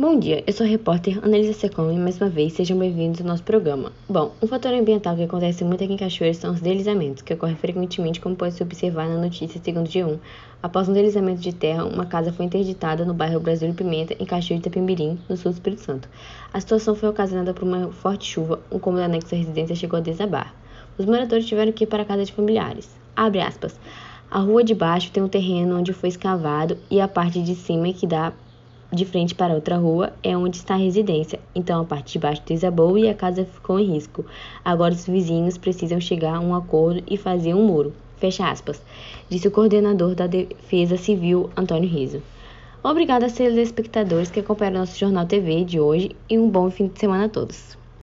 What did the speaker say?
Bom dia, eu sou a repórter Annelisa Secom e mais uma vez sejam bem-vindos ao nosso programa. Bom, um fator ambiental que acontece muito aqui em Cachoeira são os deslizamentos, que ocorrem frequentemente, como pode se observar na notícia segundo G1. Após um deslizamento de terra, uma casa foi interditada no bairro Brasil e Pimenta, em Cachoeira de no sul do Espírito Santo. A situação foi ocasionada por uma forte chuva, um cômodo anexo à residência chegou a desabar. Os moradores tiveram que ir para a casa de familiares. Abre aspas. A rua de baixo tem um terreno onde foi escavado e a parte de cima que dá de frente para outra rua é onde está a residência, então a parte de baixo desabou e a casa ficou em risco. Agora os vizinhos precisam chegar a um acordo e fazer um muro. Fecha aspas, disse o coordenador da Defesa Civil, Antônio Riso. Obrigada aos telespectadores que acompanharam nosso Jornal TV de hoje e um bom fim de semana a todos.